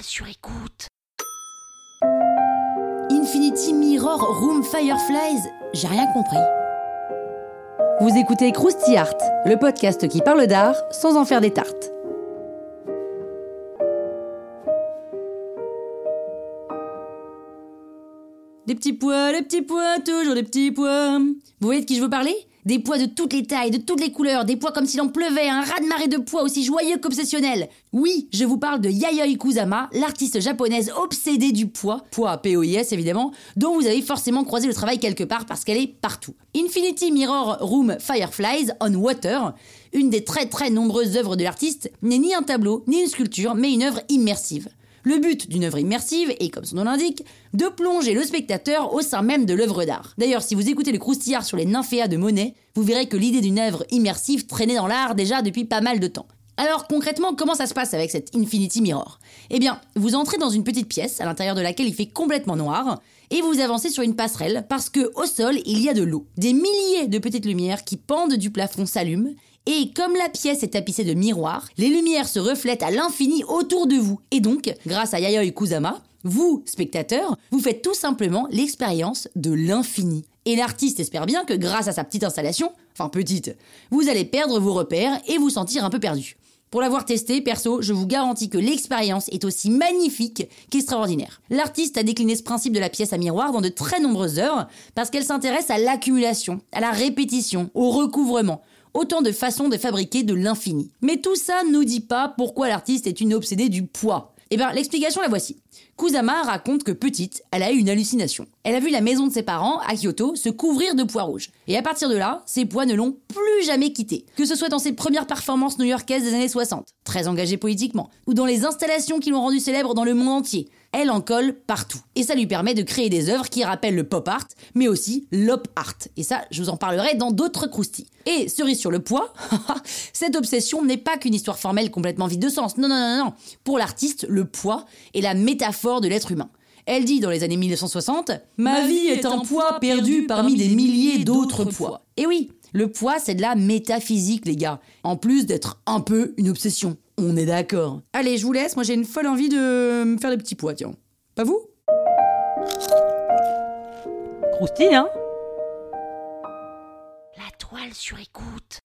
Sur écoute. Infinity Mirror Room Fireflies, j'ai rien compris. Vous écoutez Krusty Art, le podcast qui parle d'art sans en faire des tartes. Des petits pois, des petits pois, toujours des petits pois. Vous voyez de qui je veux parler? Des pois de toutes les tailles, de toutes les couleurs, des pois comme s'il en pleuvait, un raz-de-marée de pois aussi joyeux qu'obsessionnel. Oui, je vous parle de Yayoi Kusama, l'artiste japonaise obsédée du poids, poids POIS évidemment, dont vous avez forcément croisé le travail quelque part parce qu'elle est partout. Infinity Mirror Room Fireflies on Water, une des très très nombreuses œuvres de l'artiste, n'est ni un tableau, ni une sculpture, mais une œuvre immersive. Le but d'une œuvre immersive est, comme son nom l'indique, de plonger le spectateur au sein même de l'œuvre d'art. D'ailleurs, si vous écoutez le croustillard sur les nymphéas de Monet, vous verrez que l'idée d'une œuvre immersive traînait dans l'art déjà depuis pas mal de temps. Alors concrètement, comment ça se passe avec cette Infinity Mirror? Eh bien, vous entrez dans une petite pièce à l'intérieur de laquelle il fait complètement noir et vous avancez sur une passerelle parce que au sol, il y a de l'eau. Des milliers de petites lumières qui pendent du plafond s'allument et comme la pièce est tapissée de miroirs, les lumières se reflètent à l'infini autour de vous. Et donc, grâce à Yayoi Kusama, vous, spectateurs, vous faites tout simplement l'expérience de l'infini. Et l'artiste espère bien que grâce à sa petite installation, enfin petite, vous allez perdre vos repères et vous sentir un peu perdu. Pour l'avoir testé, perso, je vous garantis que l'expérience est aussi magnifique qu'extraordinaire. L'artiste a décliné ce principe de la pièce à miroir dans de très nombreuses œuvres parce qu'elle s'intéresse à l'accumulation, à la répétition, au recouvrement. Autant de façons de fabriquer de l'infini. Mais tout ça ne nous dit pas pourquoi l'artiste est une obsédée du poids. Eh bien, l'explication la voici. Kusama raconte que petite, elle a eu une hallucination. Elle a vu la maison de ses parents, à Kyoto, se couvrir de poids rouges. Et à partir de là, ses poids ne l'ont plus jamais quitté. Que ce soit dans ses premières performances new-yorkaises des années 60, très engagée politiquement, ou dans les installations qui l'ont rendue célèbre dans le monde entier, elle en colle partout. Et ça lui permet de créer des œuvres qui rappellent le pop art, mais aussi l'op art. Et ça, je vous en parlerai dans d'autres croustilles. Et cerise sur le poids, cette obsession n'est pas qu'une histoire formelle complètement vide de sens. Non, non, non, non. Pour l'artiste, le poids est la métaphore de l'être humain. Elle dit dans les années 1960 Ma vie est un poids perdu parmi des milliers d'autres poids. Et oui, le poids, c'est de la métaphysique, les gars. En plus d'être un peu une obsession. On est d'accord. Allez, je vous laisse. Moi, j'ai une folle envie de me faire des petits poids, tiens. Pas vous? Croustille, hein? La toile sur écoute.